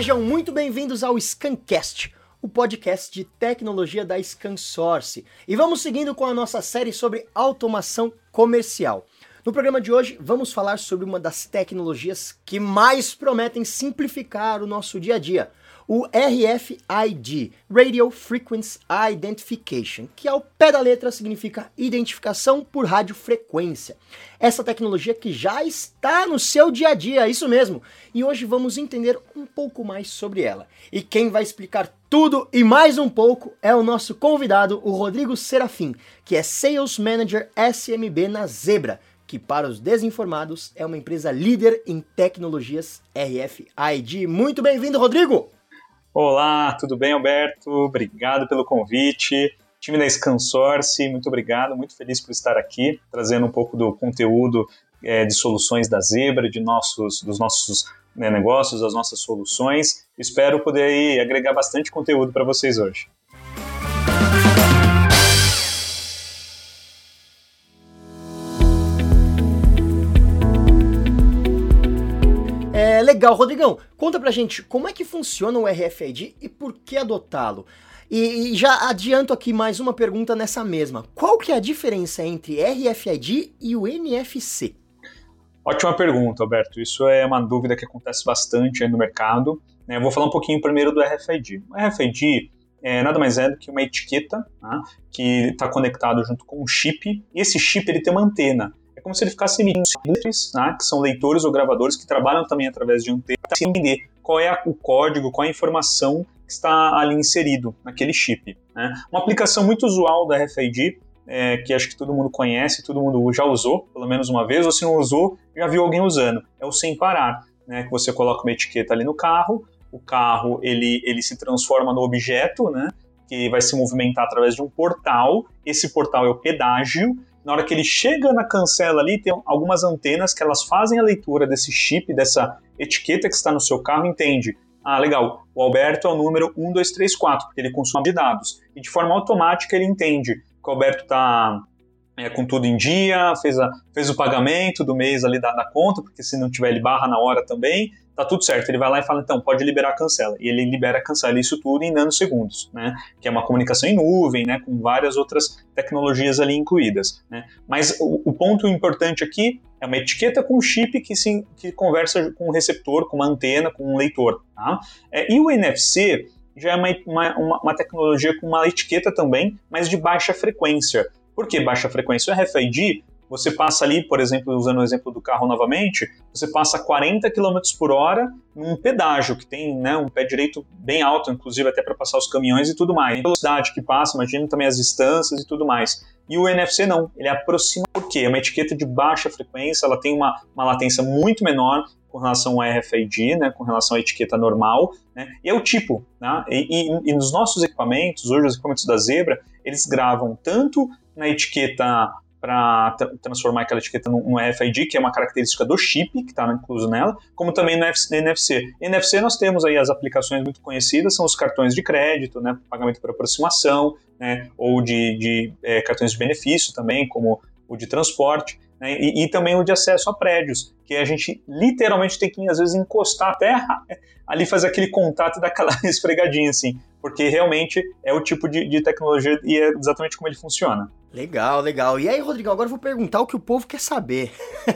Sejam muito bem-vindos ao Scancast, o podcast de tecnologia da ScanSource. E vamos seguindo com a nossa série sobre automação comercial. No programa de hoje, vamos falar sobre uma das tecnologias que mais prometem simplificar o nosso dia a dia, o RFID, Radio Frequency Identification, que ao pé da letra significa identificação por radiofrequência. Essa tecnologia que já está no seu dia a dia, isso mesmo. E hoje vamos entender um pouco mais sobre ela. E quem vai explicar tudo e mais um pouco é o nosso convidado, o Rodrigo Serafim, que é Sales Manager SMB na Zebra que para os desinformados é uma empresa líder em tecnologias RFID. Muito bem-vindo, Rodrigo! Olá, tudo bem, Alberto? Obrigado pelo convite. Time da Scansource, muito obrigado, muito feliz por estar aqui, trazendo um pouco do conteúdo é, de soluções da Zebra, de nossos, dos nossos né, negócios, das nossas soluções. Espero poder aí, agregar bastante conteúdo para vocês hoje. Legal, Rodrigão. Conta pra gente como é que funciona o RFID e por que adotá-lo. E, e, já adianto aqui mais uma pergunta nessa mesma. Qual que é a diferença entre RFID e o NFC? Ótima pergunta, Alberto. Isso é uma dúvida que acontece bastante no mercado. Né? Eu vou falar um pouquinho primeiro do RFID. O RFID é nada mais é do que uma etiqueta tá? que está conectado junto com um chip. E esse chip ele tem uma antena. É como se ele ficasse emitindo sinais, né, que são leitores ou gravadores que trabalham também através de antena, para entender qual é o código, qual é a informação que está ali inserido naquele chip. Né. Uma aplicação muito usual da RFID, é, que acho que todo mundo conhece, todo mundo já usou, pelo menos uma vez, ou se não usou, já viu alguém usando, é o sem parar, né, que você coloca uma etiqueta ali no carro, o carro ele, ele se transforma no objeto, né, que vai se movimentar através de um portal, esse portal é o pedágio, na hora que ele chega na cancela ali, tem algumas antenas que elas fazem a leitura desse chip, dessa etiqueta que está no seu carro, entende. Ah, legal, o Alberto é o número 1234, porque ele consome de dados. E de forma automática ele entende que o Alberto está é, com tudo em dia, fez, a, fez o pagamento do mês ali da, da, conta, porque se não tiver ele barra na hora também, tá tudo certo. Ele vai lá e fala, então, pode liberar a cancela. E ele libera cancela, isso tudo em nanosegundos, né? Que é uma comunicação em nuvem, né? Com várias outras tecnologias ali incluídas, né? Mas o, o ponto importante aqui é uma etiqueta com chip que, se, que conversa com um receptor, com uma antena, com um leitor, tá? É, e o NFC já é uma, uma, uma tecnologia com uma etiqueta também, mas de baixa frequência. Por que baixa frequência? O RFID, você passa ali, por exemplo, usando o exemplo do carro novamente, você passa 40 km por hora num pedágio, que tem né, um pé direito bem alto, inclusive até para passar os caminhões e tudo mais. A velocidade que passa, imagina também as distâncias e tudo mais. E o NFC não, ele aproxima por quê? É uma etiqueta de baixa frequência, ela tem uma, uma latência muito menor com relação ao RFID, né, com relação à etiqueta normal, né, e é o tipo. Né, e, e, e nos nossos equipamentos, hoje os equipamentos da Zebra, eles gravam tanto na etiqueta para tra transformar aquela etiqueta num, RFID, que é uma característica do chip que está incluso nela, como também no NFC. NFC nós temos aí as aplicações muito conhecidas, são os cartões de crédito, né, pagamento por aproximação, né, ou de, de é, cartões de benefício também, como o de transporte, né, e, e, também o de acesso a prédios, que a gente literalmente tem que, às vezes, encostar a terra, ali fazer aquele contato e dar aquela esfregadinha, assim, porque realmente é o tipo de, de tecnologia e é exatamente como ele funciona. Legal, legal. E aí, Rodrigo, agora eu vou perguntar o que o povo quer saber.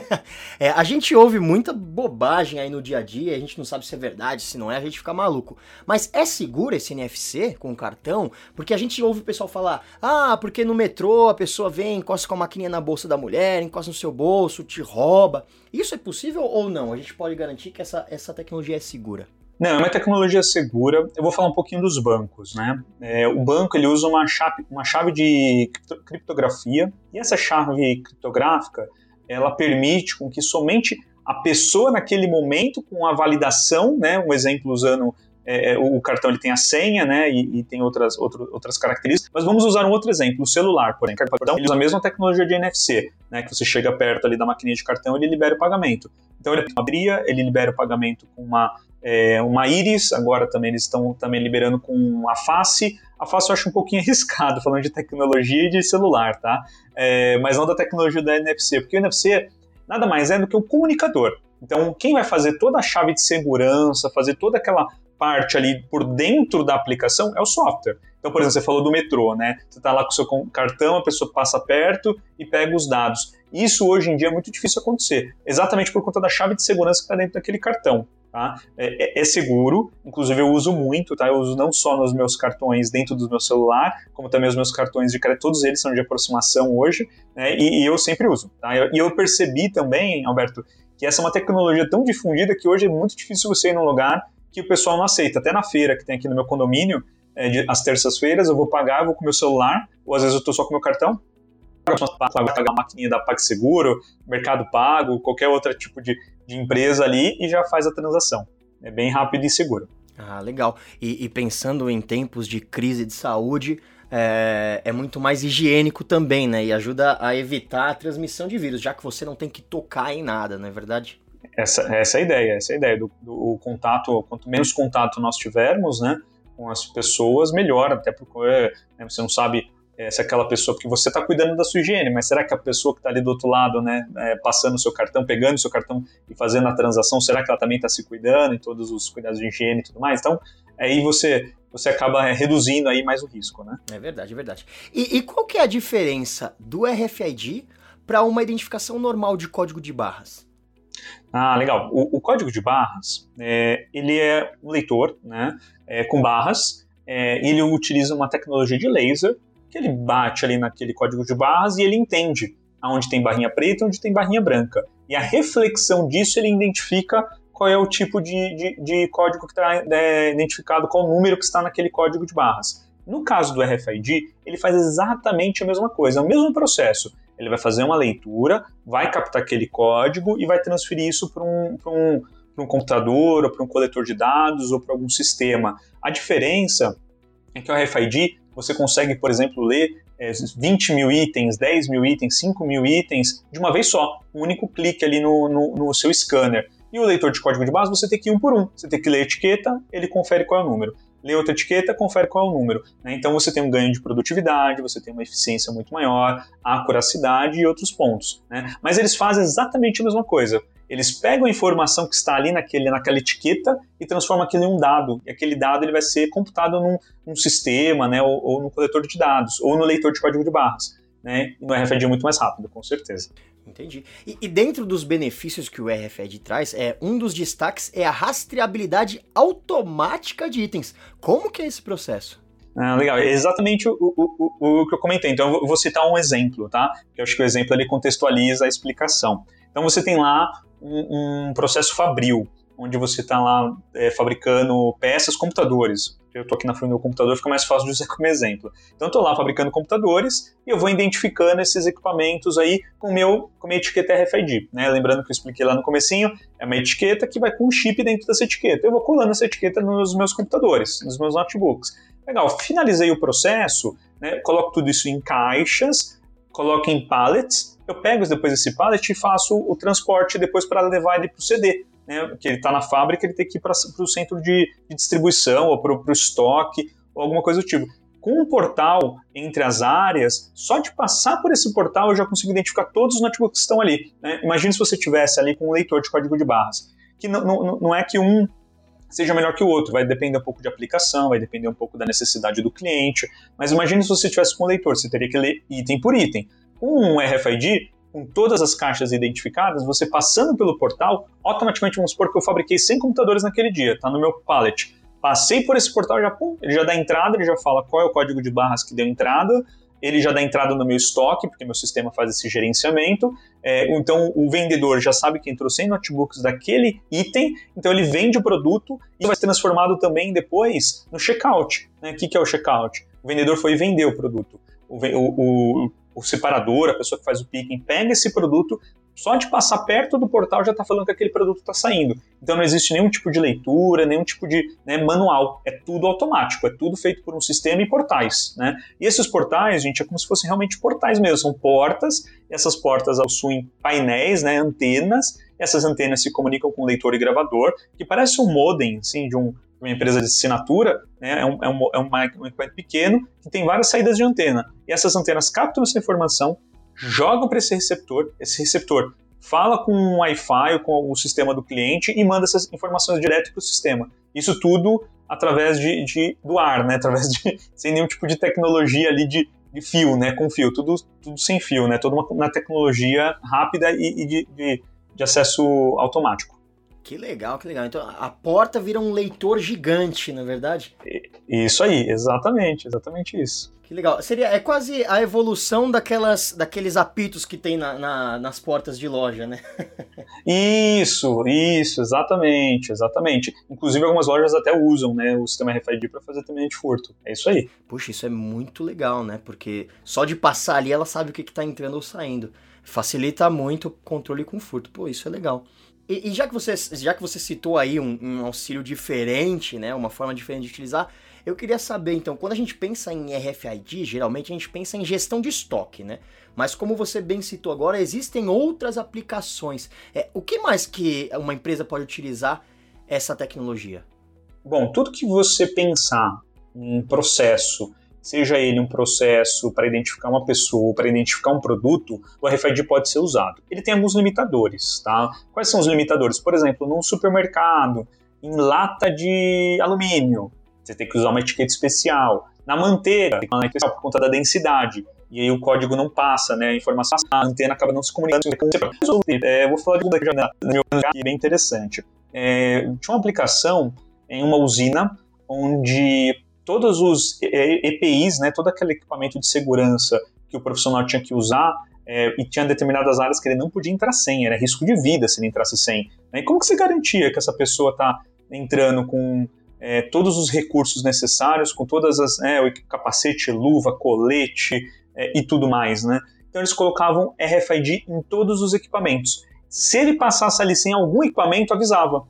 é, a gente ouve muita bobagem aí no dia a dia, a gente não sabe se é verdade, se não é, a gente fica maluco. Mas é seguro esse NFC com cartão? Porque a gente ouve o pessoal falar: ah, porque no metrô a pessoa vem, encosta com a maquininha na bolsa da mulher, encosta no seu bolso, te rouba. Isso é possível ou não? A gente pode garantir que essa, essa tecnologia é segura? Não, é uma tecnologia segura. Eu vou falar um pouquinho dos bancos, né? É, o banco ele usa uma chave, uma chave de criptografia e essa chave criptográfica ela permite com que somente a pessoa naquele momento com a validação, né? Um exemplo usando é, é o cartão ele tem a senha, né, e, e tem outras, outro, outras características. Mas vamos usar um outro exemplo, o celular, porém. O cartão ele usa a mesma tecnologia de NFC, né, que você chega perto ali da maquininha de cartão ele libera o pagamento. Então ele abria, ele libera o pagamento com uma é, uma íris, agora também eles estão também liberando com a face. A face eu acho um pouquinho arriscado, falando de tecnologia e de celular, tá? É, mas não da tecnologia da NFC, porque o NFC nada mais é do que um comunicador. Então, quem vai fazer toda a chave de segurança, fazer toda aquela parte ali por dentro da aplicação é o software. Então, por exemplo, você falou do metrô, né? Você está lá com o seu cartão, a pessoa passa perto e pega os dados. Isso hoje em dia é muito difícil acontecer, exatamente por conta da chave de segurança que está dentro daquele cartão. Tá? É, é, é, seguro, inclusive eu uso muito, tá? Eu uso não só nos meus cartões dentro do meu celular, como também os meus cartões de crédito, todos eles são de aproximação hoje, né? E, e eu sempre uso, tá? E eu percebi também, Alberto, que essa é uma tecnologia tão difundida que hoje é muito difícil você ir num lugar que o pessoal não aceita. Até na feira que tem aqui no meu condomínio, é, de, às terças-feiras, eu vou pagar, vou com meu celular, ou às vezes eu estou só com meu cartão, pagar a maquininha da PagSeguro, Mercado Pago, qualquer outro tipo de, de empresa ali e já faz a transação. É bem rápido e seguro. Ah, legal. E, e pensando em tempos de crise de saúde, é, é, muito mais higiênico também, né? E ajuda a evitar a transmissão de vírus, já que você não tem que tocar em nada, não é verdade? Essa, essa é a ideia, essa é a ideia do, do contato, quanto menos contato nós tivermos, né, com as pessoas, melhor, até porque né, você não sabe é, se aquela pessoa, porque você está cuidando da sua higiene, mas será que a pessoa que está ali do outro lado, né, é, passando o seu cartão, pegando o seu cartão e fazendo a transação, será que ela também está se cuidando em todos os cuidados de higiene e tudo mais? Então, aí você você acaba é, reduzindo aí mais o risco, né? É verdade, é verdade. E, e qual que é a diferença do RFID para uma identificação normal de código de barras? Ah, legal. O, o código de barras, é, ele é um leitor, né, é, com barras, é, ele utiliza uma tecnologia de laser que ele bate ali naquele código de barras e ele entende aonde tem barrinha preta onde tem barrinha branca. E a reflexão disso ele identifica qual é o tipo de, de, de código que está é, identificado, qual o número que está naquele código de barras. No caso do RFID, ele faz exatamente a mesma coisa, é o mesmo processo. Ele vai fazer uma leitura, vai captar aquele código e vai transferir isso para um, um, um computador, ou para um coletor de dados, ou para algum sistema. A diferença é que o RFID você consegue, por exemplo, ler é, 20 mil itens, 10 mil itens, 5 mil itens de uma vez só, um único clique ali no, no, no seu scanner. E o leitor de código de base você tem que ir um por um. Você tem que ler a etiqueta, ele confere qual é o número. Lê outra etiqueta, confere qual é o número. Né? Então você tem um ganho de produtividade, você tem uma eficiência muito maior, acuracidade e outros pontos. Né? Mas eles fazem exatamente a mesma coisa. Eles pegam a informação que está ali naquele, naquela etiqueta e transformam aquilo em um dado. E aquele dado ele vai ser computado num, num sistema, né, ou, ou no coletor de dados, ou no leitor de código de barras. Né? E no RFID é muito mais rápido, com certeza. Entendi. E, e, dentro dos benefícios que o RFID traz, é, um dos destaques é a rastreabilidade automática de itens. Como que é esse processo? Ah, legal, é exatamente o, o, o, o, que eu comentei. Então, eu vou citar um exemplo, tá? Eu acho que o exemplo ele contextualiza a explicação. Então, você tem lá um, um processo fabril, onde você está lá é, fabricando peças, computadores. Eu estou aqui na frente do meu computador, fica mais fácil de usar como exemplo. Então, estou lá fabricando computadores e eu vou identificando esses equipamentos aí com, meu, com minha etiqueta RFID. Né? Lembrando que eu expliquei lá no comecinho, é uma etiqueta que vai com um chip dentro dessa etiqueta. Eu vou colando essa etiqueta nos meus computadores, nos meus notebooks. Legal, finalizei o processo, né? coloco tudo isso em caixas, coloco em pallets, eu pego depois esse pallet e faço o transporte depois para levar ele para o CD. Né, que ele está na fábrica, ele tem que ir para o centro de, de, distribuição ou para o estoque ou alguma coisa do tipo. Com um portal entre as áreas, só de passar por esse portal eu já consigo identificar todos os notebooks que estão ali. Né? Imagine se você tivesse ali com um leitor de código de barras, que não, não, não é que um seja melhor que o outro, vai depender um pouco de aplicação, vai depender um pouco da necessidade do cliente, mas imagine se você tivesse com um leitor, você teria que ler item por item. Com um RFID, com todas as caixas identificadas, você passando pelo portal, automaticamente vamos supor que eu fabriquei 100 computadores naquele dia, está no meu pallet. Passei por esse portal, já, pum, ele já dá entrada, ele já fala qual é o código de barras que deu entrada, ele já dá entrada no meu estoque, porque meu sistema faz esse gerenciamento. É, então, o vendedor já sabe que entrou 100 notebooks daquele item, então ele vende o produto e vai ser transformado também depois no checkout. Né? O que, que é o checkout? O vendedor foi vender o produto. O, o, o, o separador, a pessoa que faz o picking, pega esse produto, só de passar perto do portal já está falando que aquele produto está saindo. Então não existe nenhum tipo de leitura, nenhum tipo de né, manual. É tudo automático, é tudo feito por um sistema e portais. Né? E esses portais, gente, é como se fossem realmente portais mesmo. São portas, essas portas possuem painéis, né, antenas, essas antenas se comunicam com leitor e gravador, que parece um modem assim, de um, uma empresa de assinatura, né, é, um, é, um, é um equipamento pequeno que tem várias saídas de antena. E essas antenas captam essa informação, jogam para esse receptor, esse receptor fala com o Wi-Fi, com o sistema do cliente e manda essas informações direto para o sistema. Isso tudo através de, de, do ar, né? Através de sem nenhum tipo de tecnologia ali de, de fio, né? Com fio, tudo, tudo sem fio, né? Toda uma, uma tecnologia rápida e, e de, de acesso automático. Que legal, que legal. Então a porta vira um leitor gigante, na é verdade? Isso aí, exatamente, exatamente isso. Que legal. Seria, é quase a evolução daquelas, daqueles apitos que tem na, na, nas portas de loja, né? isso, isso, exatamente, exatamente. Inclusive algumas lojas até usam né, o sistema RFID para fazer também de furto. É isso aí. Puxa, isso é muito legal, né? Porque só de passar ali ela sabe o que está entrando ou saindo. Facilita muito o controle com furto. Pô, isso é legal. E, e, já, que você, já que você citou aí um, um, auxílio diferente, né, uma forma diferente de utilizar, eu queria saber, então, quando a gente pensa em RFID, geralmente a gente pensa em gestão de estoque, né? Mas como você bem citou agora, existem outras aplicações. É, o que mais que uma empresa pode utilizar essa tecnologia? Bom, tudo que você pensar em processo seja ele um processo para identificar uma pessoa, para identificar um produto, o RFID pode ser usado. Ele tem alguns limitadores, tá? Quais são os limitadores? Por exemplo, num supermercado, em lata de alumínio, você tem que usar uma etiqueta especial. Na manteiga, tem uma especial por conta da densidade. E aí o código não passa, né? A informação, a antena acaba não se comunicando. É, vou falar de um na meu que é bem interessante. É, tinha uma aplicação em uma usina onde todos os EPIs, né, todo aquele equipamento de segurança que o profissional tinha que usar, é, e tinha determinadas áreas que ele não podia entrar sem, era risco de vida se ele entrasse sem. Né? E como que você garantia que essa pessoa está entrando com é, todos os recursos necessários, com todas as o capacete, luva, colete é, e tudo mais, né? Então eles colocavam RFID em todos os equipamentos. Se ele passasse ali sem algum equipamento, avisava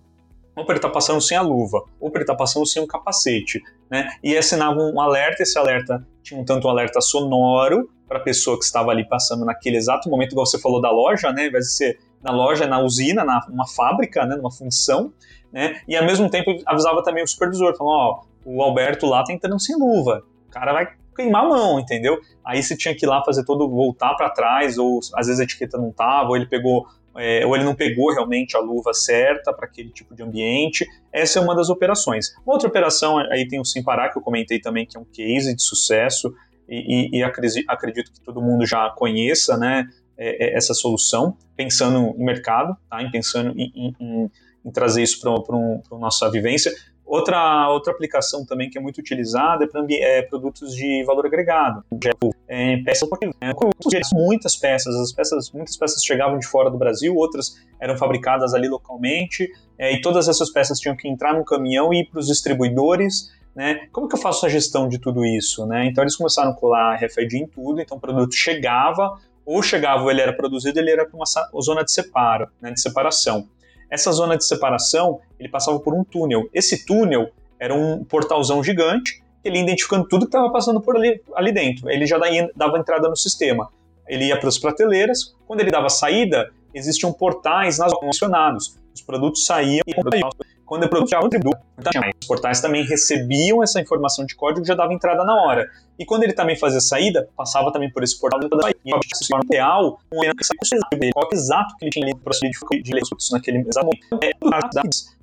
ou para ele estar tá passando sem a luva, ou para ele estar tá passando sem o capacete, né? E assinava um alerta, esse alerta tinha um tanto um alerta sonoro para a pessoa que estava ali passando naquele exato momento, igual você falou da loja, né? Ao invés de ser na loja, na usina, na uma fábrica, né? Numa função, né? E ao mesmo tempo avisava também o supervisor, falando, ó, o Alberto lá tá entrando sem luva, o cara vai queimar a mão, entendeu? Aí você tinha que ir lá fazer todo, voltar para trás, ou às vezes a etiqueta não tava, ou ele pegou é, ou ele não pegou realmente a luva certa para aquele tipo de ambiente. Essa é uma das operações. Uma outra operação, aí tem o Simparar, que eu comentei também, que é um case de sucesso, e, e, e acredito que todo mundo já conheça né, é, é, essa solução, pensando em mercado, tá, em pensando em, em, em trazer isso para a nossa vivência. Outra, outra aplicação também que é muito utilizada é para é, produtos de valor agregado. É, peças é, muitas peças, as peças, muitas peças chegavam de fora do Brasil, outras eram fabricadas ali localmente, é, e todas essas peças tinham que entrar no caminhão e ir para os distribuidores. Né? Como que eu faço a gestão de tudo isso? Né? Então eles começaram a colar RFID em tudo, então o produto chegava, ou chegava, ou ele era produzido, ele era para uma zona de separo, né, de separação. Essa zona de separação, ele passava por um túnel. Esse túnel era um portalzão gigante, ele ia identificando tudo que estava passando por ali, ali dentro. Ele já dava entrada no sistema. Ele ia para as prateleiras. Quando ele dava saída, existiam portais nas mencionados. Os produtos saíam e quando o produto já contribuía, os portais também recebiam essa informação de código e já dava entrada na hora. E quando ele também fazia saída, passava também por esse portal e a real, um qual exato que ele tinha ali para de recursos naquele exato momento. É,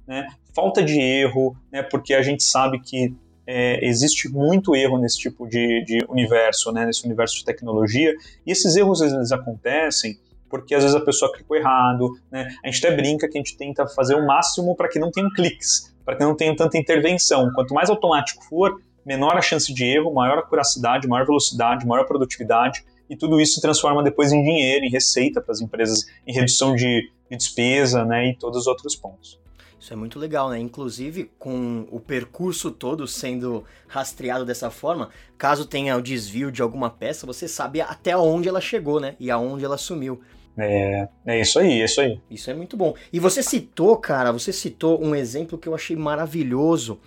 né? Falta de erro, né? porque a gente sabe que é, existe muito erro nesse tipo de, de universo, né? nesse universo de tecnologia, e esses erros eles acontecem porque às vezes a pessoa clicou errado, né? A gente até brinca que a gente tenta fazer o máximo para que não tenham cliques, para que não tenha tanta intervenção. Quanto mais automático for, menor a chance de erro, maior a curacidade, maior velocidade, maior produtividade, e tudo isso se transforma depois em dinheiro, em receita para as empresas, em redução de, de despesa, né, e todos os outros pontos. Isso é muito legal, né? Inclusive, com o percurso todo sendo rastreado dessa forma, caso tenha o desvio de alguma peça, você sabe até onde ela chegou, né? E aonde ela sumiu. É, é isso aí, é isso aí. Isso é muito bom. E você citou, cara, você citou um exemplo que eu achei maravilhoso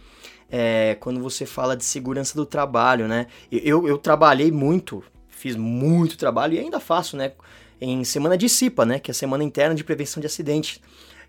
é, quando você fala de segurança do trabalho, né? Eu, eu trabalhei muito, fiz muito trabalho e ainda faço, né? Em semana de CIPA, né? Que é a Semana Interna de Prevenção de Acidentes.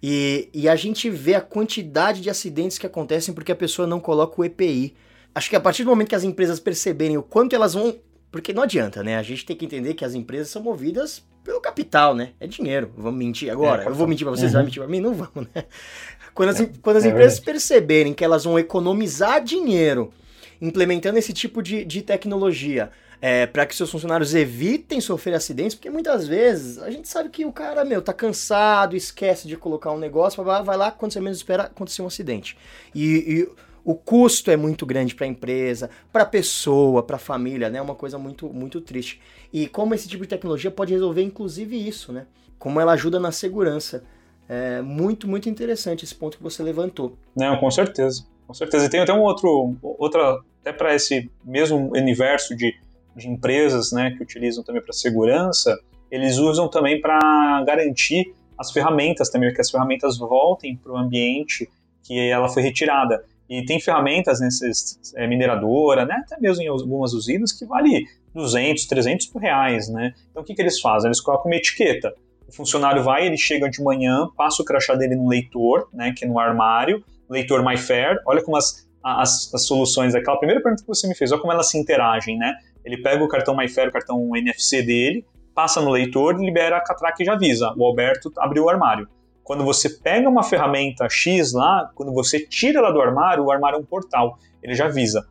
E, e a gente vê a quantidade de acidentes que acontecem porque a pessoa não coloca o EPI. Acho que a partir do momento que as empresas perceberem o quanto elas vão Porque não adianta, né? A gente tem que entender que as empresas são movidas pelo capital, né? É dinheiro. Vamos mentir agora? É, eu vou mentir pra vocês, uhum. vai mentir pra mim? Não vamos, né? Quando as, é, quando as é empresas perceberem que elas vão economizar dinheiro implementando esse tipo de, de tecnologia é, para que seus funcionários evitem sofrer acidentes, porque muitas vezes a gente sabe que o cara, meu, tá cansado, esquece de colocar um negócio, vai lá, quando você menos espera, acontecer um acidente. E, e o custo é muito grande para a empresa, para a pessoa, para a família, né? É uma coisa muito, muito triste. E como esse tipo de tecnologia pode resolver, inclusive, isso, né? Como ela ajuda na segurança. É muito, muito interessante esse ponto que você levantou. Não, com certeza. Com certeza. E tem até um outro, outra, até para esse mesmo universo de de empresas né, que utilizam também para segurança, eles usam também para garantir as ferramentas também, que as ferramentas voltem para o ambiente que ela foi retirada. E tem ferramentas nesses é, mineradora, né, até mesmo em algumas usinas, que vale 200, 300 reais, né? Então o que, que eles fazem? Eles colocam uma etiqueta. O funcionário vai, ele chega de manhã, passa o crachá dele no leitor, né, que é no armário, leitor MyFair. Olha como as, as, as soluções, aquela primeira pergunta que você me fez, olha como elas se interagem, né? Ele pega o cartão MyFair, o cartão NFC dele, passa no leitor libera a catraca e já avisa. O Alberto abriu o armário. Quando você pega uma ferramenta X lá, quando você tira ela do armário, o armário é um portal. Ele já avisa.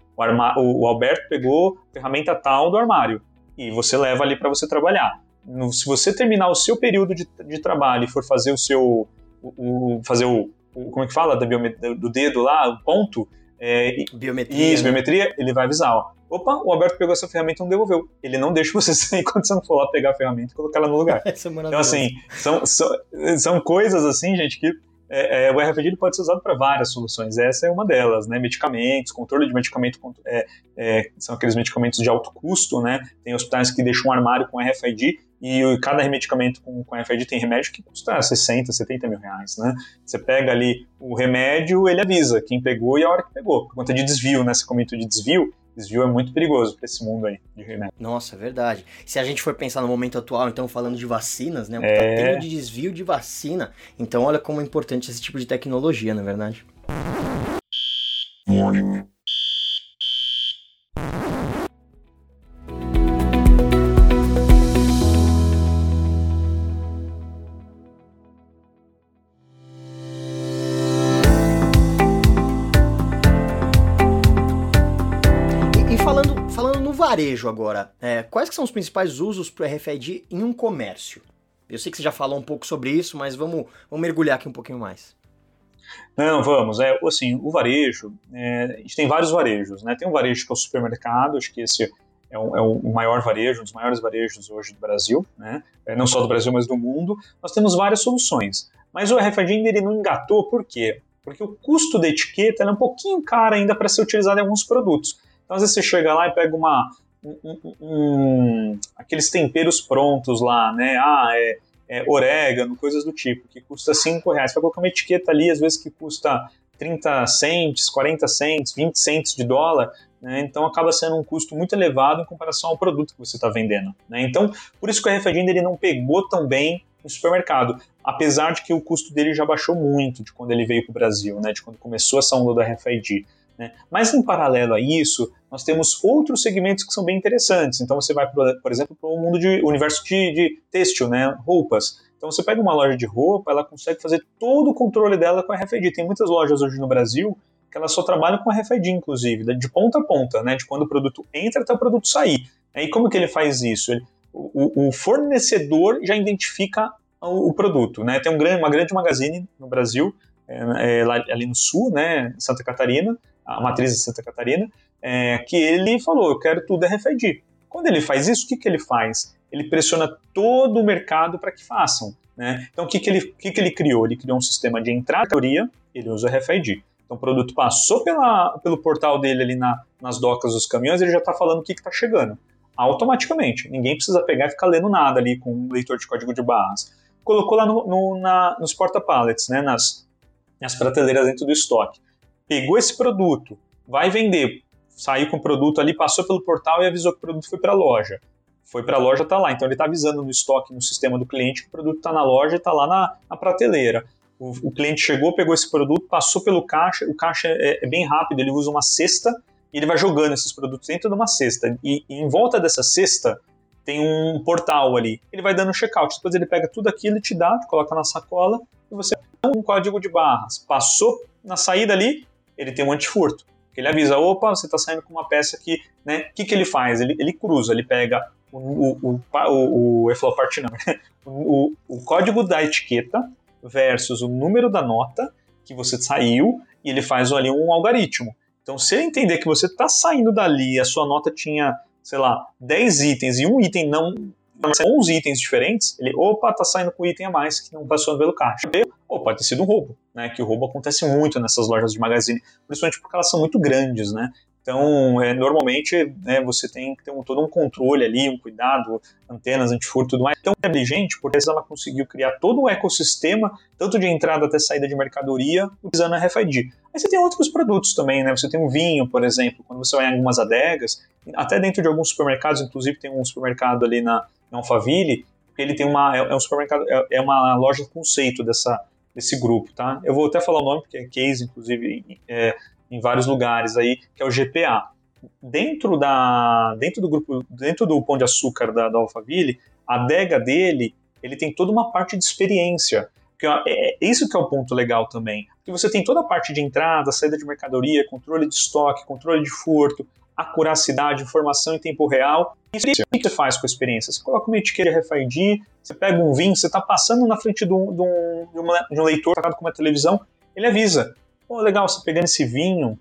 O, o Alberto pegou ferramenta tal do armário e você leva ali para você trabalhar. Se você terminar o seu período de, de trabalho e for fazer o seu. O, o fazer o, o, Como é que fala? Da do dedo lá, o ponto. É, biometria. Isso, né? biometria, ele vai avisar. Ó, Opa, o Alberto pegou essa ferramenta e não devolveu. Ele não deixa você sair quando você não for lá pegar a ferramenta e colocar ela no lugar. É então, assim, são, são, são coisas assim, gente, que é, é, o RFID pode ser usado para várias soluções. Essa é uma delas, né? Medicamentos, controle de medicamento, é, é, são aqueles medicamentos de alto custo, né? Tem hospitais que deixam um armário com RFID e cada medicamento com, com RFID tem remédio que custa 60, 70 mil reais, né? Você pega ali o remédio, ele avisa quem pegou e a hora que pegou. Por conta de desvio, né? Você comentou de desvio, desvio é muito perigoso para esse mundo aí de remédio. Nossa, é verdade. Se a gente for pensar no momento atual, então falando de vacinas, né? O que tá é... tá tendo de desvio de vacina. Então olha como é importante esse tipo de tecnologia, na é verdade. Morning. Varejo agora, é, quais que são os principais usos para o RFID em um comércio? Eu sei que você já falou um pouco sobre isso, mas vamos, vamos mergulhar aqui um pouquinho mais. Não, vamos. É, assim, o varejo, é, a gente tem vários varejos, né? Tem um varejo que é o supermercado, acho que esse é, é o maior varejo, um dos maiores varejos hoje do Brasil, né? É, não só do Brasil, mas do mundo. Nós temos várias soluções. Mas o RFID ainda não engatou, por quê? Porque o custo da etiqueta é um pouquinho caro ainda para ser utilizado em alguns produtos. Então, às vezes você chega lá e pega uma, um, um, aqueles temperos prontos lá, né? Ah, é, é, orégano, coisas do tipo, que custa 5 reais. Vai colocar uma etiqueta ali, às vezes que custa 30 cents, 40 cents, 20 cents de dólar, né? então acaba sendo um custo muito elevado em comparação ao produto que você está vendendo. Né? Então, por isso que o RFID ele não pegou tão bem no supermercado, apesar de que o custo dele já baixou muito de quando ele veio para o Brasil, né? de quando começou essa onda do RFID. Né? Mas, em paralelo a isso, nós temos outros segmentos que são bem interessantes. Então, você vai, por exemplo, para o mundo de universo de, de têxtil, né? roupas. Então, você pega uma loja de roupa, ela consegue fazer todo o controle dela com a RFID. Tem muitas lojas hoje no Brasil que elas só trabalham com RFID, inclusive, de ponta a ponta, né? de quando o produto entra até o produto sair. E como que ele faz isso? Ele, o, o, fornecedor já identifica o, o produto. Né? Tem um grande, uma grande magazine no Brasil, é, é, lá, ali no sul, né, Santa Catarina, a matriz de Santa Catarina, é, que ele falou, eu quero tudo RFID. Quando ele faz isso, o que, que ele faz? Ele pressiona todo o mercado para que façam. Né? Então, o que, que, ele, que, que ele criou? Ele criou um sistema de entrada, teoria, ele usa RFID. Então, o produto passou pela, pelo portal dele ali na, nas docas dos caminhões, ele já está falando o que está chegando. Automaticamente. Ninguém precisa pegar e ficar lendo nada ali com um leitor de código de barras. Colocou lá no, no, na, nos porta-pallets, né, nas, nas prateleiras dentro do estoque pegou esse produto, vai vender, saiu com o produto ali, passou pelo portal e avisou que o produto foi para a loja. Foi para a loja, está lá. Então ele está avisando no estoque, no sistema do cliente, que o produto está na loja e está lá na, na prateleira. O, o, cliente chegou, pegou esse produto, passou pelo caixa, o caixa é, é, bem rápido, ele usa uma cesta e ele vai jogando esses produtos dentro de uma cesta. E, e em volta dessa cesta tem um portal ali. Ele vai dando checkout. Depois ele pega tudo aquilo te dá, te coloca na sacola e você um código de barras. Passou na saída ali, ele tem um antifurto. Ele avisa, opa, você está saindo com uma peça que, né? O que, que ele faz? Ele, ele cruza, ele pega o, o, o, o, o, o código da etiqueta versus o número da nota que você saiu e ele faz ali um algoritmo. Então, se ele entender que você está saindo dali, a sua nota tinha, sei lá, 10 itens e um item não. 11 itens diferentes, ele, opa, tá saindo com um item a mais que não passou pelo caixa. Ou pode ter sido um roubo, né? Que o roubo acontece muito nessas lojas de magazine, principalmente porque elas são muito grandes, né? Então, é, normalmente, né, você tem que ter um, todo um controle ali, um cuidado, antenas, antifurto e tudo mais. Então, é inteligente, porque ela conseguiu criar todo um ecossistema, tanto de entrada até saída de mercadoria, utilizando a RFID. Aí você tem outros produtos também, né? Você tem um vinho, por exemplo, quando você vai em algumas adegas, até dentro de alguns supermercados, inclusive tem um supermercado ali na, na Alphaville, ele tem uma, é, é um supermercado, é, é uma loja conceito dessa, desse grupo, tá? Eu vou até falar o nome, porque é case, inclusive, é, em vários lugares aí, que é o GPA. Dentro, da, dentro do grupo, dentro do Pão de Açúcar da, da Alphaville, a adega dele, ele tem toda uma parte de experiência. Que é, é isso que é o ponto legal também. Que você tem toda a parte de entrada, saída de mercadoria, controle de estoque, controle de furto, acuracidade, informação em tempo real. Isso o que você faz com a experiência? Você coloca uma etiqueta RFID, você pega um vinho, você está passando na frente de um, de um, de um leitor com uma televisão, ele avisa. Pô, legal, você pegando esse vinho,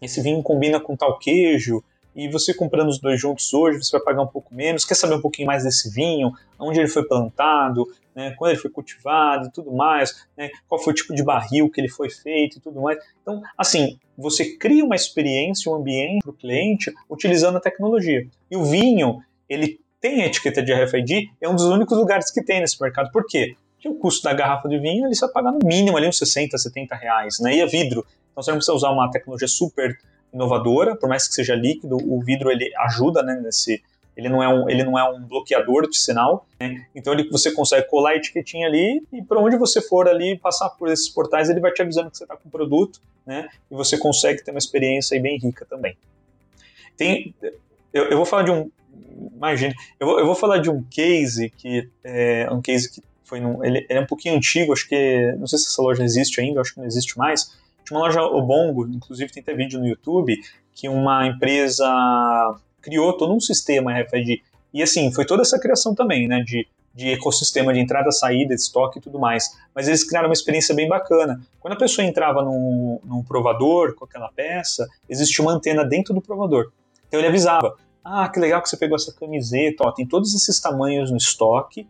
esse vinho combina com tal queijo, e você comprando os dois juntos hoje, você vai pagar um pouco menos. Quer saber um pouquinho mais desse vinho? Onde ele foi plantado? Né, quando ele foi cultivado e tudo mais? Né, qual foi o tipo de barril que ele foi feito e tudo mais? Então, assim, você cria uma experiência, um ambiente para o cliente utilizando a tecnologia. E o vinho, ele tem a etiqueta de RFID, é um dos únicos lugares que tem nesse mercado. Por quê? Que o custo da garrafa de vinho ele vai pagar no mínimo ali uns 60, 70 reais, né? E é vidro. Então você não precisa usar uma tecnologia super inovadora, por mais que seja líquido, o vidro ele ajuda, né, nesse ele não é um, ele não é um bloqueador de sinal, né? então ele, você consegue colar a etiquetinha ali e para onde você for ali passar por esses portais ele vai te avisando que você está com o produto, né? E você consegue ter uma experiência bem rica também. Tem, eu, eu vou falar de um, imagine, eu eu vou falar de um case que é um case que foi num, ele, ele, é um pouquinho antigo, acho que, não sei se essa loja existe ainda, acho que não existe mais. Tinha uma loja Obongo, inclusive tem até vídeo no YouTube, que uma empresa criou todo um sistema RFID. E assim, foi toda essa criação também, né, de, de ecossistema de entrada, saída, estoque e tudo mais. Mas eles criaram uma experiência bem bacana. Quando a pessoa entrava num, num provador com aquela peça, existia uma antena dentro do provador. Então ele avisava, ah, que legal que você pegou essa camiseta, ó, tem todos esses tamanhos no estoque,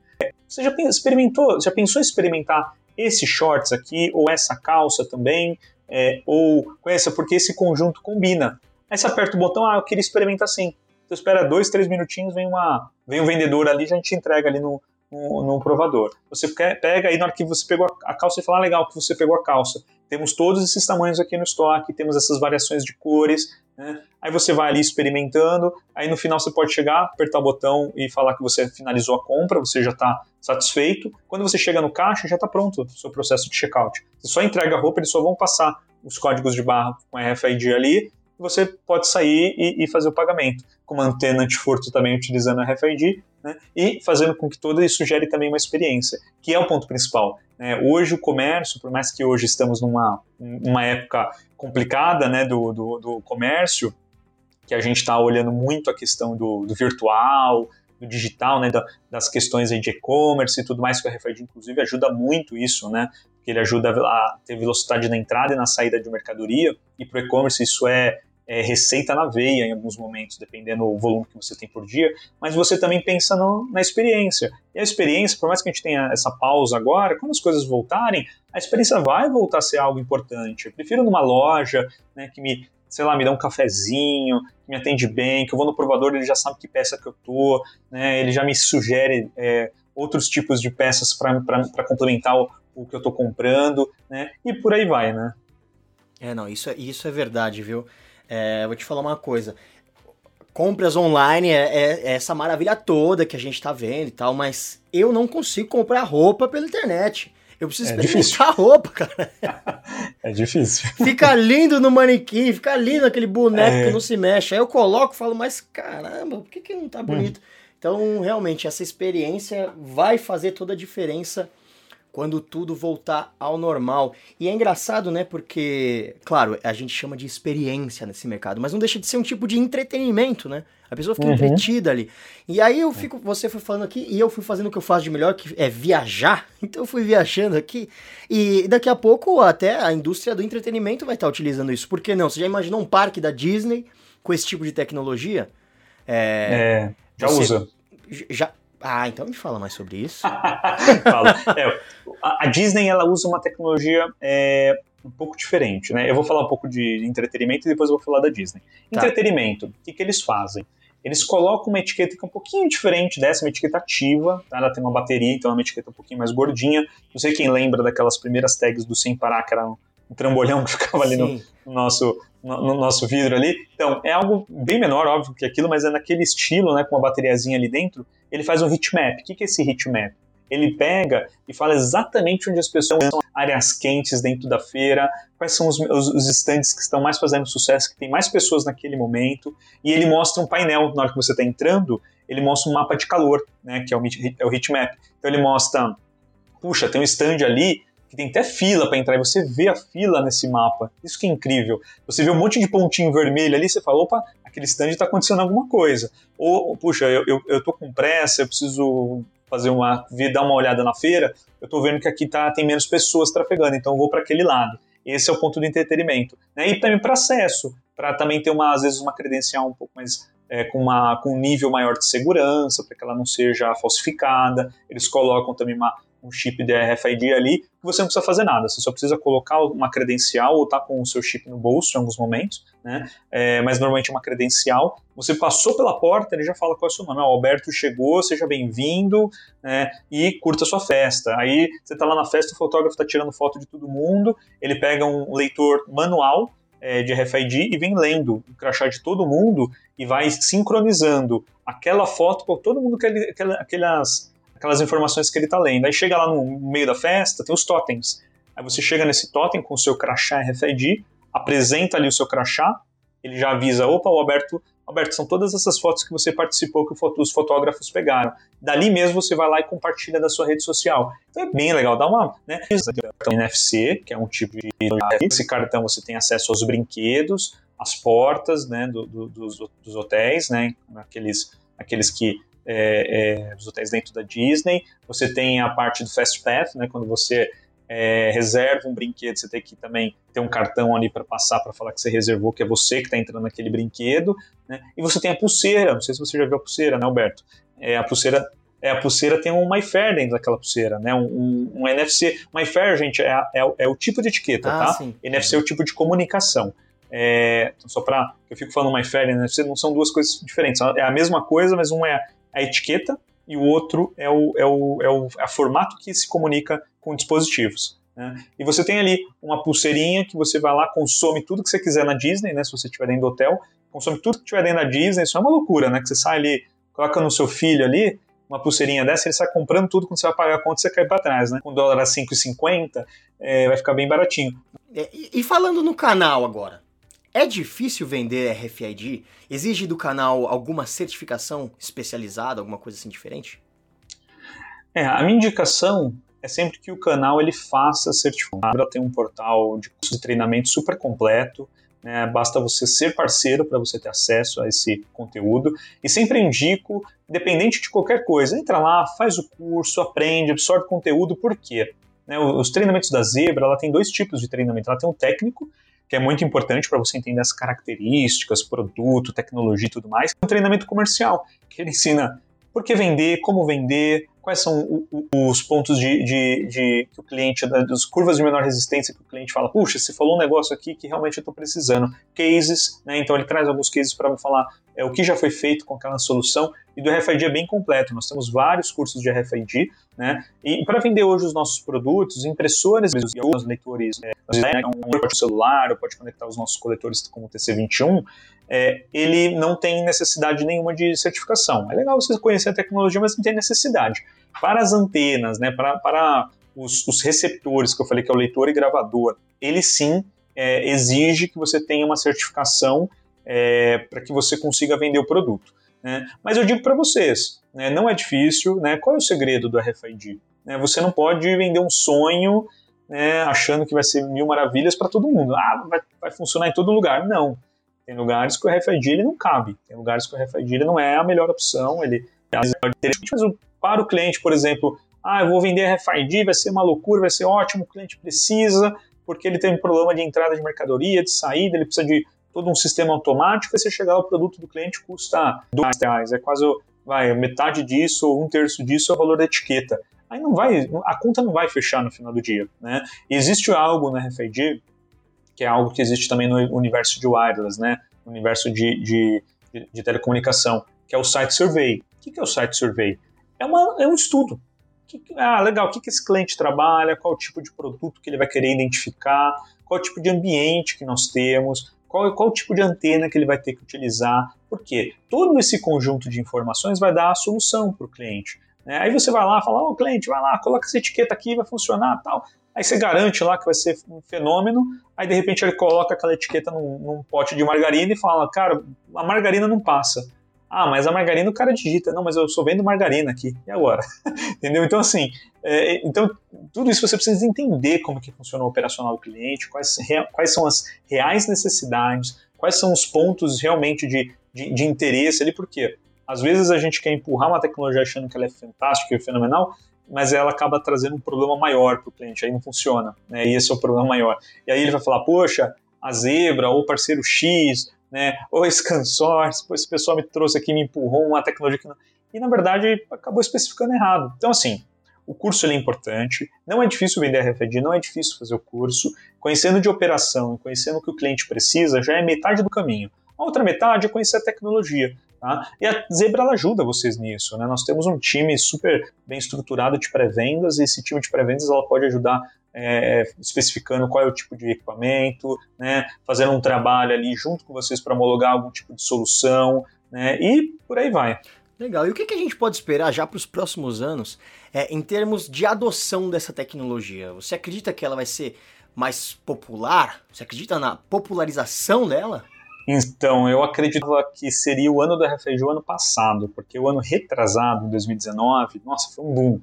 você já experimentou, já pensou em experimentar esse shorts aqui, ou essa calça também, é, ou com essa, porque esse conjunto combina. Aí você aperta o botão, ah, eu queria experimentar assim. Você espera dois, três minutinhos, vem, uma, vem um vendedor ali, já te entrega ali no, no, no, provador. Você pega aí na hora que você pegou a calça, você fala, ah, legal que você pegou a calça. Temos todos esses tamanhos aqui no estoque, temos essas variações de cores, né? Aí você vai ali experimentando, aí no final você pode chegar, apertar o botão e falar que você finalizou a compra, você já está satisfeito. Quando você chega no caixa, já está pronto o seu processo de checkout. Você só entrega a roupa, eles só vão passar os códigos de barra com RFID ali, você pode sair e, e fazer o pagamento, com uma antena antifurto também utilizando a RFID, né? e fazendo com que tudo isso gere também uma experiência, que é o ponto principal. Né? Hoje o comércio, por mais que hoje estamos numa uma época complicada né, do, do, do comércio, que a gente está olhando muito a questão do, do virtual, do digital, né, da, das questões de e-commerce e tudo mais, que o RFID, inclusive, ajuda muito isso, né, porque ele ajuda a ter velocidade na entrada e na saída de mercadoria, e para o e-commerce isso é, é, receita na veia em alguns momentos, dependendo do volume que você tem por dia, mas você também pensa no, na experiência. E a experiência, por mais que a gente tenha essa pausa agora, quando as coisas voltarem, a experiência vai voltar a ser algo importante. Eu prefiro numa loja né, que me, sei lá, me dá um cafezinho, que me atende bem, que eu vou no provador, ele já sabe que peça que eu tô, né, ele já me sugere é, outros tipos de peças para complementar o, o que eu estou comprando, né, e por aí vai, né. É, não, isso é, isso é verdade, viu? É, vou te falar uma coisa. Compras online é, é, é, essa maravilha toda que a gente tá vendo e tal, mas eu não consigo comprar roupa pela internet. Eu preciso é experimentar a roupa, cara. É difícil. Fica lindo no manequim, fica lindo aquele boneco é. que não se mexe. Aí eu coloco e falo, mas caramba, por que, que não tá hum. bonito? Hum. Então, realmente, essa experiência vai fazer toda a diferença quando tudo voltar ao normal. E é engraçado, né? Porque, claro, a gente chama de experiência nesse mercado, mas não deixa de ser um tipo de entretenimento, né? A pessoa fica uhum. entretida ali. E aí eu fico, você foi falando aqui, e eu fui fazendo o que eu faço de melhor, que é viajar. Então eu fui viajando aqui. E daqui a pouco até a indústria do entretenimento vai estar utilizando isso. Por que não? Você já imaginou um parque da Disney com esse tipo de tecnologia? É, é já você, usa. Já, ah, então me fala mais sobre isso. fala. É, a Disney ela usa uma tecnologia é, um pouco diferente, né? Eu vou falar um pouco de entretenimento e depois eu vou falar da Disney. Tá. Entretenimento, o que, que eles fazem? Eles colocam uma etiqueta que é um pouquinho diferente dessa, uma etiqueta ativa, tá? ela tem uma bateria, então é uma etiqueta um pouquinho mais gordinha. Não sei quem lembra daquelas primeiras tags do Sem Parar, que era um trambolhão que ficava ali no, no, nosso, no, no, nosso vidro ali. Então, é algo bem menor, óbvio, que aquilo, mas é naquele estilo, né, com uma bateriazinha ali dentro, ele faz um heatmap. O que, que é esse heatmap? Ele pega e fala exatamente onde as pessoas estão, áreas quentes dentro da feira, quais são os, os, os estandes que estão mais fazendo sucesso, que tem mais pessoas naquele momento, e ele mostra um painel, na hora que você está entrando, ele mostra um mapa de calor, né, que é o, é o heatmap. Então ele mostra, puxa, tem um stand ali que tem até fila para entrar, e você vê a fila nesse mapa. Isso que é incrível. Você vê um monte de pontinho vermelho ali, você fala, opa, aquele stand está acontecendo alguma coisa. Ou, puxa, eu, eu, eu tô com pressa, eu preciso fazer uma, dar uma olhada na feira, eu estou vendo que aqui tá, tem menos pessoas trafegando, então eu vou para aquele lado. Esse é o ponto do entretenimento. Né? E também para acesso, para também ter uma, às vezes uma credencial um pouco mais é, com, uma, com um nível maior de segurança, para que ela não seja falsificada. Eles colocam também uma, um chip de RFID ali, que você não precisa fazer nada, você só precisa colocar uma credencial ou tá com o seu chip no bolso em alguns momentos, né? É, mas normalmente é uma credencial. Você passou pela porta, ele já fala qual é o seu nome. o Alberto chegou, seja bem-vindo, né? E curta a sua festa. Aí você tá lá na festa, o fotógrafo tá tirando foto de todo mundo, ele pega um leitor manual é, de RFID e vem lendo o crachá de todo mundo e vai sincronizando aquela foto com todo mundo que aquelas aquelas informações que ele está lendo. Aí chega lá no meio da festa, tem os totens. Aí você chega nesse totem com o seu crachá RFID, apresenta ali o seu crachá, ele já avisa, opa, o Alberto, Alberto, são todas essas fotos que você participou que os fotógrafos pegaram. Dali mesmo você vai lá e compartilha da sua rede social. Então é bem legal, dá uma, né, cartão NFC, que é um tipo de esse cartão você tem acesso aos brinquedos, às portas, né, do, do, dos, dos hotéis, né, aqueles, aqueles que é, é, dos hotéis dentro da Disney. Você tem a parte do Fast Path, né, quando você é, reserva um brinquedo, você tem que também ter um cartão ali para passar para falar que você reservou, que é você que está entrando naquele brinquedo. Né? E você tem a pulseira, não sei se você já viu a pulseira, né, Alberto? É, a pulseira é, a pulseira tem um MyFair dentro daquela pulseira, né? Um, um, um NFC. MyFair, gente, é, é, é, o tipo de etiqueta, ah, tá? Sim. NFC é o tipo de comunicação. É, então, só para eu fico falando MyFair e NFC, não são duas coisas diferentes. É a mesma coisa, mas um é a etiqueta e o outro é o, é o, é o é formato que se comunica com dispositivos. Né? E você tem ali uma pulseirinha que você vai lá, consome tudo que você quiser na Disney, né? se você estiver dentro do hotel, consome tudo que tiver dentro da Disney, isso é uma loucura, né? que você sai ali, coloca no seu filho ali, uma pulseirinha dessa, ele sai comprando tudo, quando você vai pagar a conta, você cai para trás, né? Com dólar a 5,50, é, vai ficar bem baratinho. É, e falando no canal agora, é difícil vender RFID? Exige do canal alguma certificação especializada, alguma coisa assim diferente? É, a minha indicação é sempre que o canal ele faça certificado. Ela tem um portal de curso de treinamento super completo. Né? Basta você ser parceiro para você ter acesso a esse conteúdo. E sempre indico, independente de qualquer coisa, entra lá, faz o curso, aprende, absorve conteúdo. Por quê? Né, os treinamentos da Zebra, ela tem dois tipos de treinamento. Ela tem um técnico, que é muito importante para você entender as características, produto, tecnologia e tudo mais. Um treinamento comercial, que ele ensina por que vender, como vender, quais são os pontos de, de, de que o cliente, das curvas de menor resistência que o cliente fala, puxa, você falou um negócio aqui que realmente eu estou precisando. Cases, né? Então ele traz alguns cases para falar é, o que já foi feito com aquela solução. E do RFID é bem completo. Nós temos vários cursos de RFID, né? E para vender hoje os nossos produtos, impressoras os leitores, é, né, um celular, ou pode conectar os nossos coletores como o TC21, é, ele não tem necessidade nenhuma de certificação. É legal você conhecer a tecnologia, mas não tem necessidade. Para as antenas, né, para, para os, os receptores, que eu falei que é o leitor e gravador, ele sim é, exige que você tenha uma certificação é, para que você consiga vender o produto. Né? Mas eu digo para vocês, né, não é difícil. Né? Qual é o segredo do RFID? Né, você não pode vender um sonho né, achando que vai ser mil maravilhas para todo mundo. Ah, vai, vai, funcionar em todo lugar. Não. Tem lugares que o RFID ele não cabe. Tem lugares que o RFID ele não é a melhor opção. Ele mas para o cliente, por exemplo, ah, eu vou vender RFID, vai ser uma loucura, vai ser ótimo, o cliente precisa, porque ele tem um problema de entrada de mercadoria, de saída, ele precisa de todo um sistema automático, e você chegar o produto do cliente custa dois reais, é quase vai, metade disso ou um terço disso é o valor da etiqueta. Aí não vai, a conta não vai fechar no final do dia. Né? Existe algo na RFID, que é algo que existe também no universo de wireless, né? no universo de, de, de telecomunicação, que é o Site Survey. O que é o Site Survey? É, uma, é um estudo. ah, legal, o que, que esse cliente trabalha, qual tipo de produto que ele vai querer identificar, qual tipo de ambiente que nós temos, qual, qual tipo de antena que ele vai ter que utilizar, porque todo esse conjunto de informações vai dar a solução para o cliente. Né? Aí você vai lá, fala, ô oh, cliente, vai lá, coloca essa etiqueta aqui, vai funcionar tal. Aí você garante lá que vai ser um fenômeno, aí de repente ele coloca aquela etiqueta num, num pote de margarina e fala, cara, a margarina não passa. Ah, mas a margarina o cara digita. Não, mas eu só vendo margarina aqui. E agora? Entendeu? Então, assim, é, então, tudo isso você precisa entender como que funciona o operacional do cliente, quais, quais são as reais necessidades, quais são os pontos realmente de, de, de interesse ali, porque às vezes a gente quer empurrar uma tecnologia achando que ela é fantástica e fenomenal, mas ela acaba trazendo um problema maior para o cliente, aí não funciona, né? E esse é o problema maior. E aí ele vai falar, poxa, a Zebra ou o parceiro X né? Ou ScanSource, esse pessoal me trouxe aqui, me empurrou uma tecnologia que não... E, na verdade, acabou especificando errado. Então, assim, o curso é importante, não é difícil vender RFID, não é difícil fazer o curso. Conhecendo de operação, conhecendo o que o cliente precisa, já é metade do caminho. A outra metade é conhecer a tecnologia. Tá? E a Zebra ajuda vocês nisso. Né? Nós temos um time super bem estruturado de pré-vendas, e esse time de pré-vendas ela pode ajudar é, especificando qual é o tipo de equipamento, né, fazendo um trabalho ali junto com vocês para homologar algum tipo de solução, né, e por aí vai. Legal. E o que, que a gente pode esperar já para os próximos anos é, em termos de adoção dessa tecnologia? Você acredita que ela vai ser mais popular? Você acredita na popularização dela? Então, eu acreditava que seria o ano do RFID o ano passado, porque o ano retrasado, 2019, nossa, foi um boom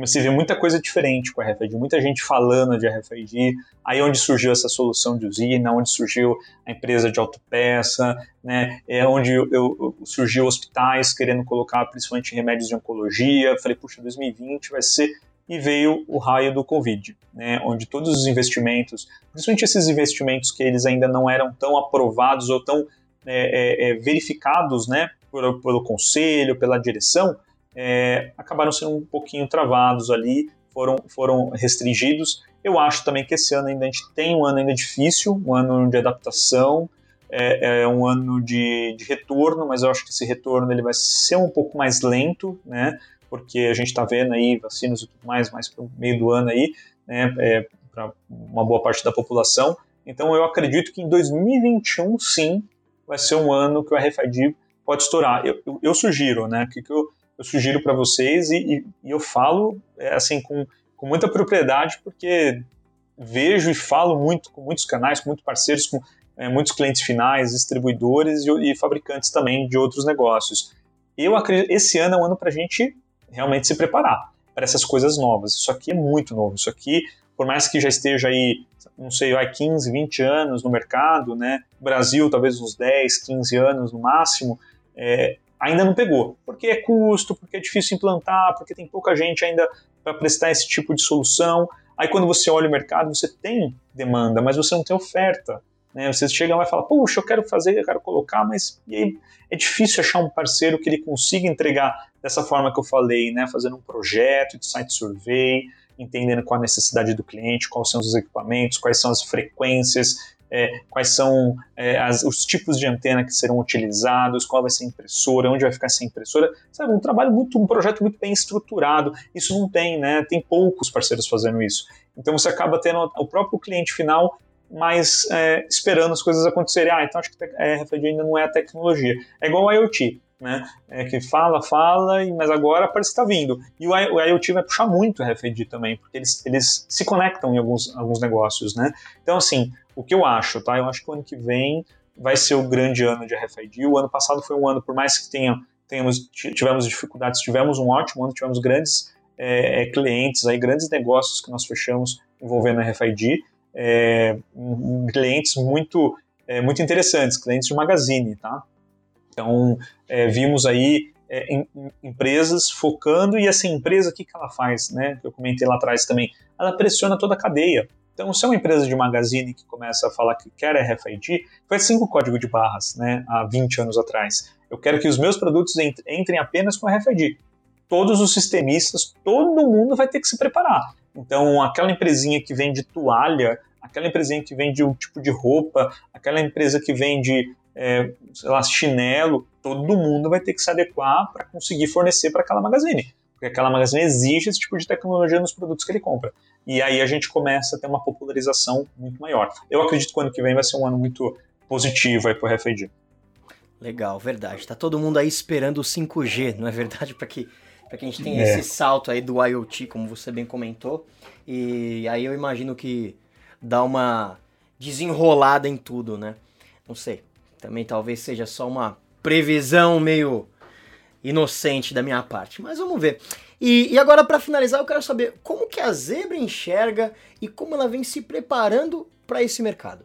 comecei a ver muita coisa diferente com a RFID, muita gente falando de RFID, aí onde surgiu essa solução de usina, onde surgiu a empresa de autopeça, né, é onde eu, eu, surgiu hospitais querendo colocar principalmente remédios de oncologia, falei, puxa, 2020 vai ser e veio o raio do Covid, né, onde todos os investimentos, principalmente esses investimentos que eles ainda não eram tão aprovados ou tão é, é, é verificados né, pelo, pelo conselho, pela direção, é, acabaram sendo um pouquinho travados ali, foram, foram restringidos. Eu acho também que esse ano ainda a gente tem um ano ainda difícil, um ano de adaptação, é, é um ano de, de, retorno, mas eu acho que esse retorno ele vai ser um pouco mais lento, né? Porque a gente está vendo aí vacinas e tudo mais, mais para o meio do ano aí, né? É, para uma boa parte da população. Então eu acredito que em 2021 sim vai ser um ano que o RFID pode estourar. Eu, eu, eu sugiro, né? Que, que eu, eu sugiro para vocês e, e, eu falo é, assim com, com muita propriedade porque vejo e falo muito com muitos canais, com muitos parceiros, com é, muitos clientes finais, distribuidores e, e, fabricantes também de outros negócios. Eu acredito esse ano é um ano para a gente realmente se preparar para essas coisas novas. Isso aqui é muito novo. Isso aqui, por mais que já esteja aí, não sei, vai 15, 20 anos no mercado, né? Brasil talvez uns 10, 15 anos no máximo. É, ainda não pegou, porque é custo, porque é difícil implantar, porque tem pouca gente ainda para prestar esse tipo de solução. Aí quando você olha o mercado, você tem demanda, mas você não tem oferta. Né? Você chega lá e fala, puxa, eu quero fazer, eu quero colocar, mas aí, é difícil achar um parceiro que ele consiga entregar dessa forma que eu falei, né? fazendo um projeto de site survey, entendendo qual a necessidade do cliente, quais são os equipamentos, quais são as frequências, é, quais são é, as, os tipos de antena que serão utilizados, qual vai ser a impressora, onde vai ficar essa impressora, sabe, um trabalho muito, um projeto muito bem estruturado. Isso não tem, né? Tem poucos parceiros fazendo isso. Então você acaba tendo o próprio cliente final mais é, esperando as coisas acontecerem. Ah, então acho que a RFID ainda não é a tecnologia. É igual a IoT. né? É, que fala, fala, mas agora parece que está vindo. E o, o IoT vai puxar muito o RFID também, porque eles, eles se conectam em alguns, alguns negócios, né? Então, assim, o que eu acho, tá? Eu acho que o ano que vem vai ser o grande ano de RFID. O ano passado foi um ano, por mais que tenha, tenhamos, tivemos dificuldades, tivemos um ótimo ano, tivemos grandes é, é clientes, aí, grandes negócios que nós fechamos envolvendo RFID, é, clientes muito, é, muito interessantes, clientes de magazine, tá? Então, é, vimos aí é, em, em empresas focando, e essa empresa, o que, que ela faz, né? Que eu comentei lá atrás também, ela pressiona toda a cadeia. Então, se é uma empresa de magazine que começa a falar que quer RFID, foi assim com o código de barras, né, há 20 anos atrás. Eu quero que os meus produtos entrem apenas com RFID. Todos os sistemistas, todo mundo vai ter que se preparar. Então, aquela empresinha que vende toalha, aquela empresinha que vende um tipo de roupa, aquela empresa que vende, é, sei lá, chinelo, todo mundo vai ter que se adequar para conseguir fornecer para aquela magazine. Porque aquela magazine exige esse tipo de tecnologia nos produtos que ele compra e aí a gente começa a ter uma popularização muito maior. Eu acredito que o ano que vem vai ser um ano muito positivo aí para o RFID. Legal, verdade. Tá todo mundo aí esperando o 5G, não é verdade? Para que, que a gente tenha é. esse salto aí do IoT, como você bem comentou. E aí eu imagino que dá uma desenrolada em tudo, né? Não sei. Também talvez seja só uma previsão meio inocente da minha parte, mas vamos ver. E, e agora, para finalizar, eu quero saber como que a Zebra enxerga e como ela vem se preparando para esse mercado.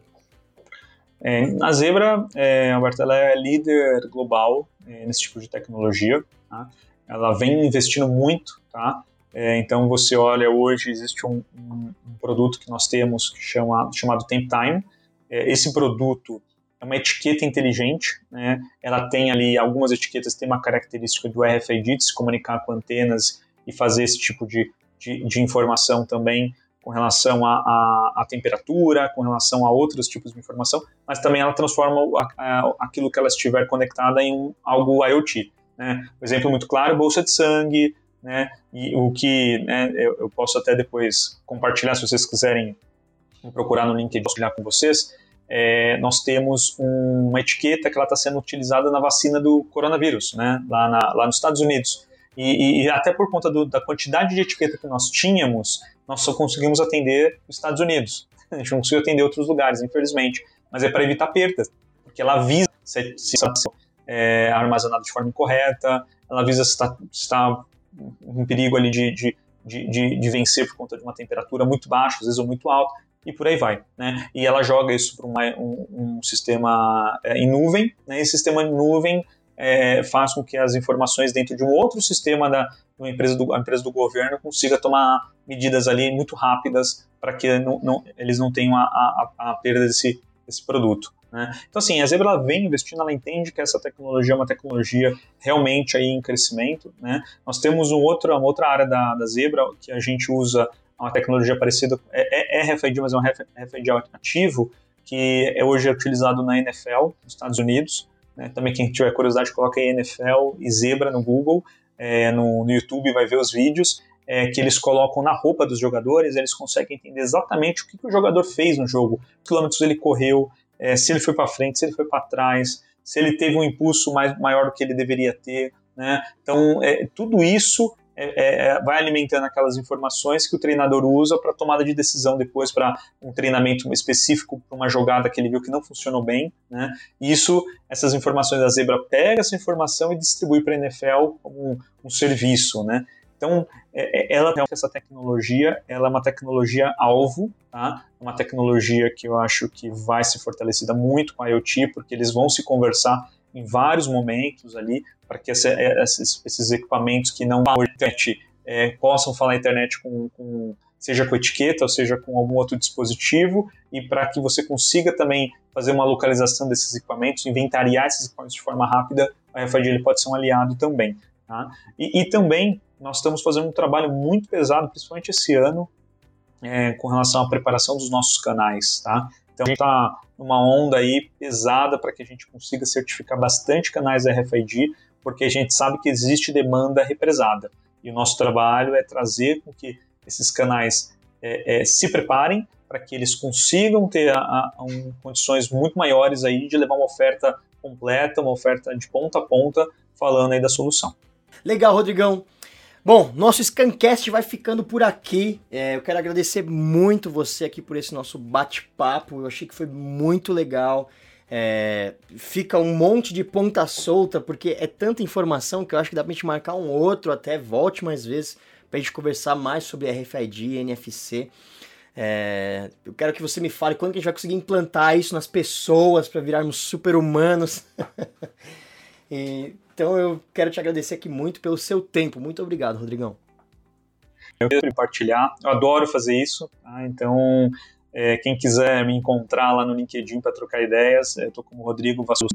É, a Zebra, é, Alberto, ela é líder global é, nesse tipo de tecnologia. Tá? Ela vem investindo muito, tá? É, então você olha hoje existe um, um, um, produto que nós temos que chama chamado Temp Time. É, esse produto é uma etiqueta inteligente, né? Ela tem ali algumas etiquetas tem uma característica do RFID de se comunicar com antenas e fazer esse tipo de, de, de informação também com relação à temperatura, com relação a outros tipos de informação, mas também ela transforma a, a, aquilo que ela estiver conectada em algo IoT. Né? Um exemplo muito claro, bolsa de sangue, né? e o que né, eu, eu, posso até depois compartilhar, se vocês quiserem procurar no LinkedIn, compartilhar com vocês, é, nós temos um, uma etiqueta que ela está sendo utilizada na vacina do coronavírus, né? lá, na, lá nos Estados Unidos. E, e até por conta do, da quantidade de etiqueta que nós tínhamos, nós só conseguimos atender os Estados Unidos. A gente não conseguiu atender outros lugares, infelizmente. Mas é para evitar perdas, porque ela avisa se, está é, armazenado de forma incorreta, ela avisa se está, se está em perigo ali de, de, de, de, vencer por conta de uma temperatura muito baixa, às vezes ou muito alta, e por aí vai. Né? E ela joga isso para um, um, sistema é, em nuvem, né? e esse sistema em nuvem é, faz com que as informações dentro de um outro sistema da uma empresa do, empresa do governo consiga tomar medidas ali muito rápidas para que não, não, eles não tenham a, a, a perda desse, desse produto. Né? Então, assim, a Zebra vem investindo, ela entende que essa tecnologia é uma tecnologia realmente aí em crescimento. Né? Nós temos um outro, uma outra área da, da Zebra que a gente usa uma tecnologia parecida, é, é, é mas é um RFID ativo, que é hoje é utilizado na NFL, nos Estados Unidos. Né? Também quem tiver curiosidade, coloca aí NFL e Zebra no Google, é, no, no, YouTube vai ver os vídeos, é, que eles colocam na roupa dos jogadores, eles conseguem entender exatamente o que, que o jogador fez no jogo, quilômetros ele correu, é, se ele foi para frente, se ele foi para trás, se ele teve um impulso mais, maior do que ele deveria ter. Né? Então, é, tudo isso é, é, é, vai alimentando aquelas informações que o treinador usa para tomada de decisão depois para um treinamento específico para uma jogada que ele viu que não funcionou bem, né? Isso, essas informações da Zebra pega essa informação e distribui para a NFL como um, um, serviço, né? Então, é, é ela essa tecnologia, ela é uma tecnologia alvo, tá? Uma tecnologia que eu acho que vai ser fortalecida muito com a IoT, porque eles vão se conversar em vários momentos ali, para que essa, esses, esses, equipamentos que não internet é, possam falar internet com, com, seja com etiqueta ou seja com algum outro dispositivo, e para que você consiga também fazer uma localização desses equipamentos, inventariar esses equipamentos de forma rápida, a RFID ele pode ser um aliado também. Tá? E, e, também nós estamos fazendo um trabalho muito pesado, principalmente esse ano, é, com relação à preparação dos nossos canais. Tá? Então a gente está numa onda aí pesada para que a gente consiga certificar bastante canais RFID, porque a gente sabe que existe demanda represada. E o nosso trabalho é trazer com que esses canais é, é, se preparem para que eles consigam ter a, a, um, condições muito maiores aí de levar uma oferta completa, uma oferta de ponta a ponta, falando aí da solução. Legal, Rodrigão. Bom, nosso Scancast vai ficando por aqui. É, eu quero agradecer muito você aqui por esse nosso bate-papo. Eu achei que foi muito legal. É, fica um monte de ponta solta, porque é tanta informação que eu acho que dá pra gente marcar um outro, até volte mais vezes, pra gente conversar mais sobre RFID, NFC. É, eu quero que você me fale quando que a gente vai conseguir implantar isso nas pessoas para virarmos super-humanos. então eu quero te agradecer aqui muito pelo seu tempo. Muito obrigado, Rodrigão. Eu quero compartilhar, eu adoro fazer isso, tá? então é, quem quiser me encontrar lá no LinkedIn para trocar ideias, eu estou como Rodrigo Vassos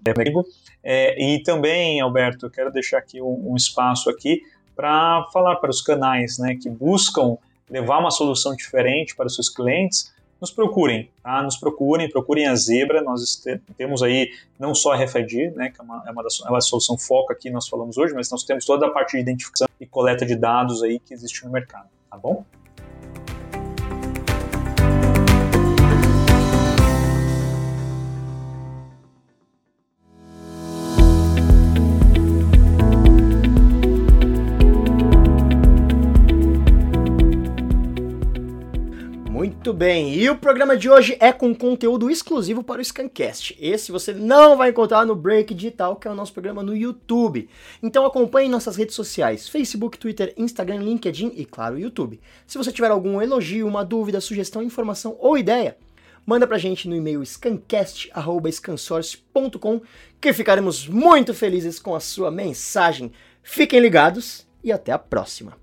é, E também, Alberto, eu quero deixar aqui um, um espaço aqui para falar para os canais né, que buscam levar uma solução diferente para os seus clientes, nos procurem, tá? Nos procurem, procurem a Zebra. Nós temos aí não só a RFID, né, que é uma, é uma, é uma solução foca aqui nós falamos hoje, mas nós temos toda a parte de identificação e coleta de dados aí que existe no mercado, tá bom? Muito bem, e o programa de hoje é com conteúdo exclusivo para o Scancast. Esse você não vai encontrar no Break Digital, que é o nosso programa no YouTube. Então acompanhe nossas redes sociais, Facebook, Twitter, Instagram, LinkedIn e, claro, YouTube. Se você tiver algum elogio, uma dúvida, sugestão, informação ou ideia, manda pra gente no e-mail scancast.scansource.com que ficaremos muito felizes com a sua mensagem. Fiquem ligados e até a próxima.